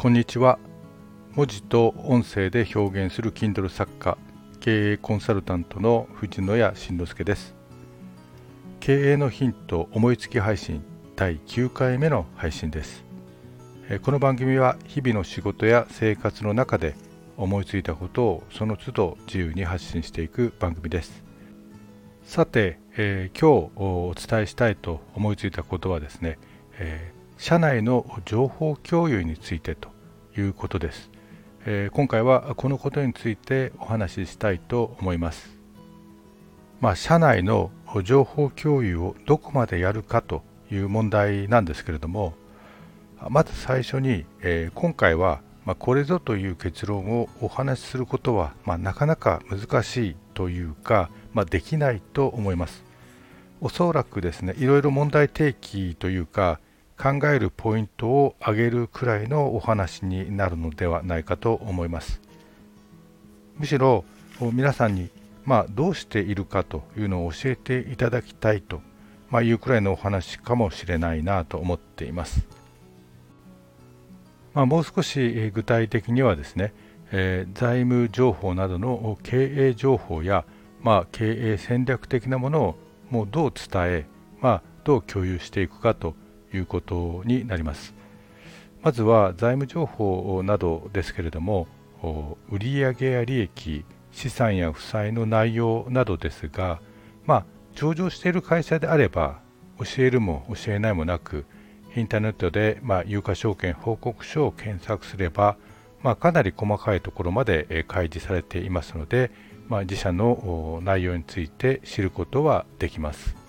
こんにちは。文字と音声で表現する Kindle 作家経営コンサルタントの藤野谷慎之介です。経営のヒント思いつき配信第9回目の配信です。この番組は日々の仕事や生活の中で思いついたことをその都度自由に発信していく番組です。さて、えー、今日お伝えしたいと思いついたことはですね、えー社内の情報共有についてということです、えー、今回はこのことについてお話ししたいと思います。まあ、社内の情報共有をどこまでやるかという問題なんですけれどもまず最初に、えー、今回は、まあ、これぞという結論をお話しすることは、まあ、なかなか難しいというか、まあ、できないと思います。おそらくですねいろいろ問題提起というか考えるポイントを挙げるくらいのお話になるのではないかと思います。むしろ皆さんに、まあ、どうしているかというのを教えていただきたいと、まあ、いうくらいのお話かもしれないなと思っています、まあ、もう少し具体的にはですね、えー、財務情報などの経営情報や、まあ、経営戦略的なものをもうどう伝え、まあ、どう共有していくかということになります。まずは財務情報などですけれども、売上や利益、資産や負債の内容などですが、まあ、上場している会社であれば、教えるも教えないもなく、インターネットで、まあ、有価証券報告書を検索すれば、まあ、かなり細かいところまで開示されていますので、まあ、自社の内容について知ることはできます。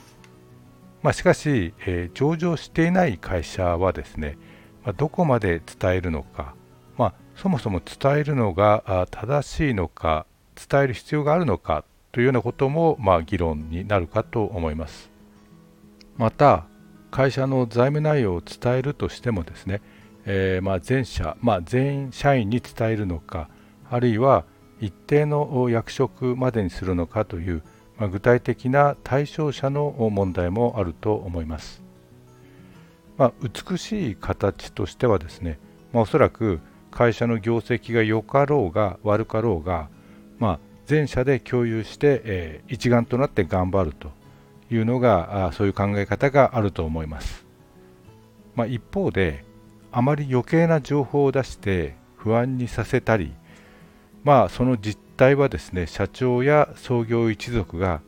まあ、しかし、えー、上場していない会社はですね、まあ、どこまで伝えるのか、まあ、そもそも伝えるのが正しいのか伝える必要があるのかというようなことも、まあ、議論になるかと思います。また会社の財務内容を伝えるとしてもですね、えー、まあ全社、まあ、全員社員に伝えるのかあるいは一定の役職までにするのかという、具体的な対象者の問題もあると思います。まあ、美しい形としてはですね、まあ、おそらく会社の業績が良かろうが悪かろうが、まあ、全社で共有して、えー、一丸となって頑張るというのがあそういう考え方があると思います。まあ、一方であまり余計な情報を出して不安にさせたり、まあ、その実態はですね社長や創業一族が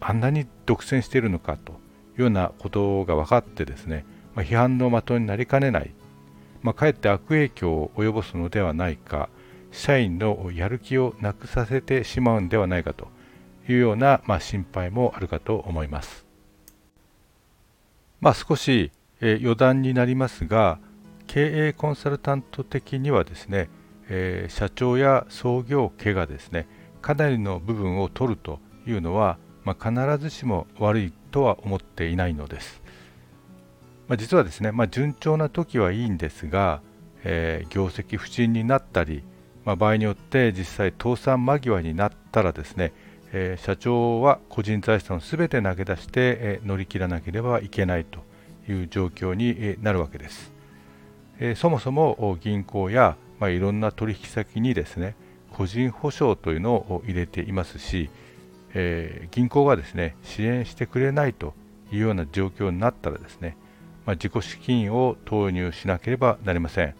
あんなに独占しているのかというようなことが分かってですね、まあ、批判の的になりかねない、まあ、かえって悪影響を及ぼすのではないか社員のやる気をなくさせてしまうんではないかというような、まあ、心配もあるかと思います。まあ、少し、え、余談になりますが経営コンサルタント的にはですねえー、社長や創業家がですね。かなりの部分を取るというのは、まあ、必ずしも悪いとは思っていないのです、まあ、実はですね、まあ、順調な時はいいんですが、えー、業績不振になったり、まあ、場合によって実際倒産間際になったらですね、えー、社長は個人財産を全て投げ出して、え乗り切らなければいけないという状況になるわけです、えそもそも銀行やまあ、いろんな取引先にですね個人保証というのを入れていますし、えー、銀行がですね支援してくれないというような状況になったらですね、まあ、自己資金を投入しなければなりません。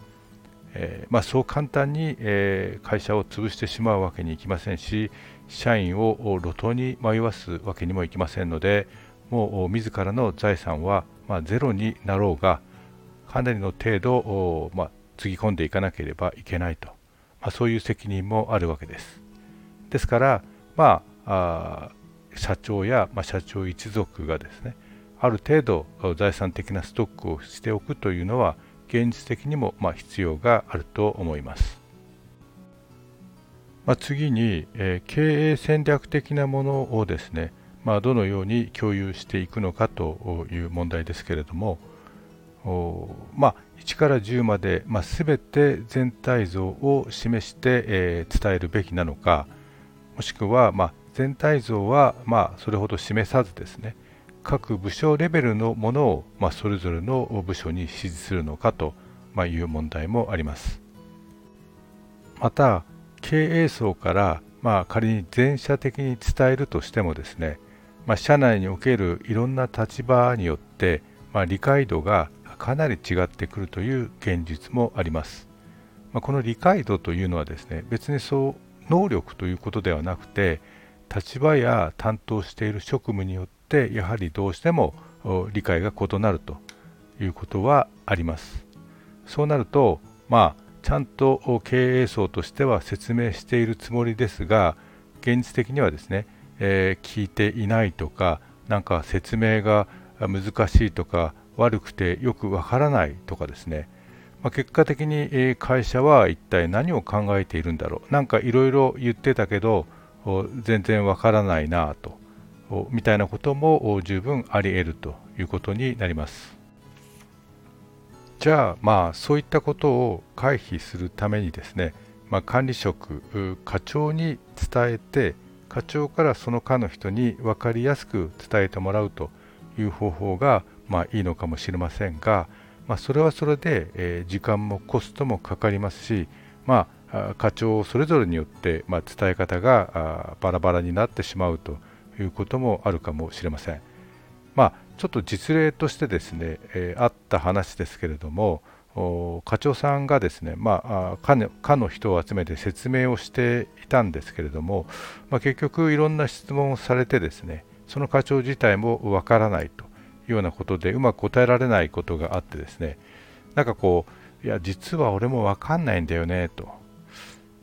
えー、まあ、そう簡単に、えー、会社を潰してしまうわけにいきませんし社員を路頭に迷わすわけにもいきませんのでもう自らの財産は、まあ、ゼロになろうがかなりの程度、まあ、つぎ込んでいかなければいけないと、まあ、そういう責任もあるわけです。ですから、まあ、あ社長や、まあ、社長一族がですねある程度財産的なストックをしておくというのは現実的にもまあ必要があると思います。まあ、次に、えー、経営戦略的なものをですね、まあ、どのように共有していくのかという問題ですけれども、まあ、1から10まで、まあ、全て全体像を示して、えー、伝えるべきなのかもしくは、まあ、全体像は、まあ、それほど示さずですね各部署レベルのものを、まあ、それぞれの部署に指示するのかと、ま、いう問題もあります。また経営層からまあ仮に全社的に伝えるとしてもですね、まあ、社内におけるいろんな立場によって、まあ、理解度がかなり違ってくるという現実もあります。まあ、この理解度というのはですね別にそう能力ということではなくて立場や担当している職務によってやはりどうしても理解が異なるということはあります。そうなるとまあちゃんと経営層としては説明しているつもりですが現実的にはですね、えー、聞いていないとかなんか説明が難しいとか悪くてよくわからないとかですね、まあ、結果的に会社は一体何を考えているんだろう。なんかいろいろ言ってたけど全然わからないなと。みたいなことも十分あり得るということになります。じゃあまあそういったことを回避するためにですね、まあ、管理職課長に伝えて課長からその課の人に分かりやすく伝えてもらうという方法がまあいいのかもしれませんが、まあ、それはそれで、えー、時間もコストもかかりますし、まあ、課長それぞれによって、まあ、伝え方がバラバラになってしまうということもあるかもしれません。まあ、ちょっと実例としてですね、えー、あった話ですけれども課長さんがですね、まあ、課の課の人を集めて説明をしていたんですけれども、まあ、結局いろんな質問をされてですねその課長自体もわからないとようなことでうまく答えられないことがあってですねなんかこういや実は俺もわかんないんだよねと。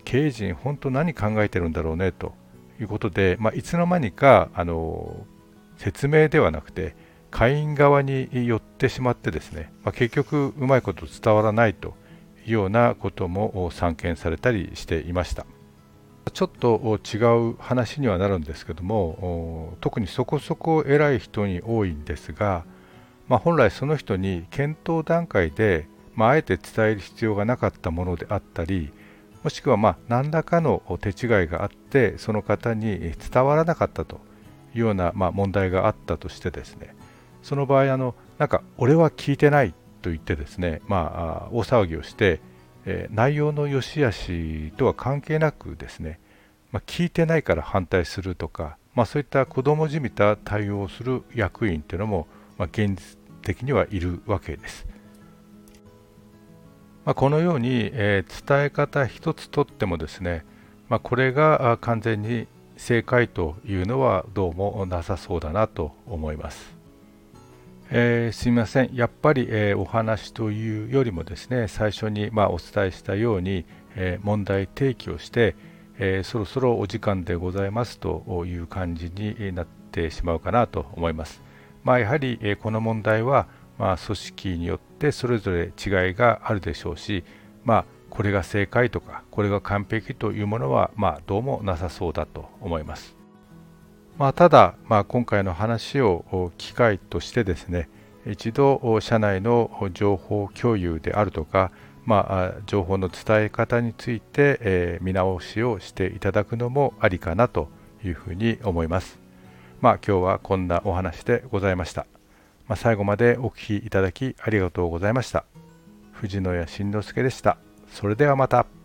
経営陣本当何考えてるんだろうねということで、まあ、いつの間にかあの説明ではなくて会員側に寄ってしまってですね、まあ、結局うまいこと伝わらないというようなことも散見されたりしていました。ちょっと違う話にはなるんですけども特にそこそこ偉い人に多いんですが、まあ、本来その人に検討段階で、まあ、あえて伝える必要がなかったものであったりもしくはま何らかの手違いがあってその方に伝わらなかったというようなま問題があったとしてですねその場合あのなんか俺は聞いてないと言ってですねまあ大騒ぎをして、え、内容の良し悪しとは関係なくですね、まあ、聞いてないから反対するとか、まあ、そういった子供じみた対応をする役員というのも、まあ、現実的にはいるわけです。まあ、このように、えー、伝え方一つとってもですね、まあ、これが完全に正解というのはどうもなさそうだなと思います。えー、すみません、やっぱり、えー、お話というよりもですね最初に、まあ、お伝えしたように、えー、問題提起をして、えそろそろお時間でございますという感じになってしまうかなと思います。まあ、やはり、えこの問題は、まあ、組織によってそれぞれ違いがあるでしょうし、まあ、これが正解とかこれが完璧というものは、ま、どうもなさそうだと思います。まあ、ただ、まあ、今回の話を機会としてですね一度社内の情報共有であるとか、まあ、情報の伝え方について、えー、見直しをしていただくのもありかなというふうに思います。まあ、今日はこんなお話でございました。まあ、最後までお聴きいただきありがとうございました。藤野谷慎之介でした。それではまた。